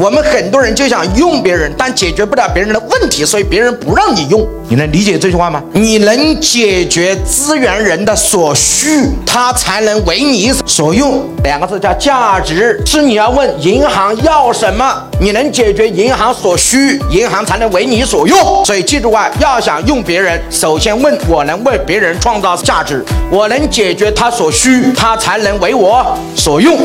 我们很多人就想用别人，但解决不了别人的问题，所以别人不让你用。你能理解这句话吗？你能解决资源人的所需，他才能为你所用。两个字叫价值，是你要问银行要什么，你能解决银行所需，银行才能为你所用。所以记住啊，要想用别人，首先问我能为别人创造价值，我能解决他所需，他才能为我所用。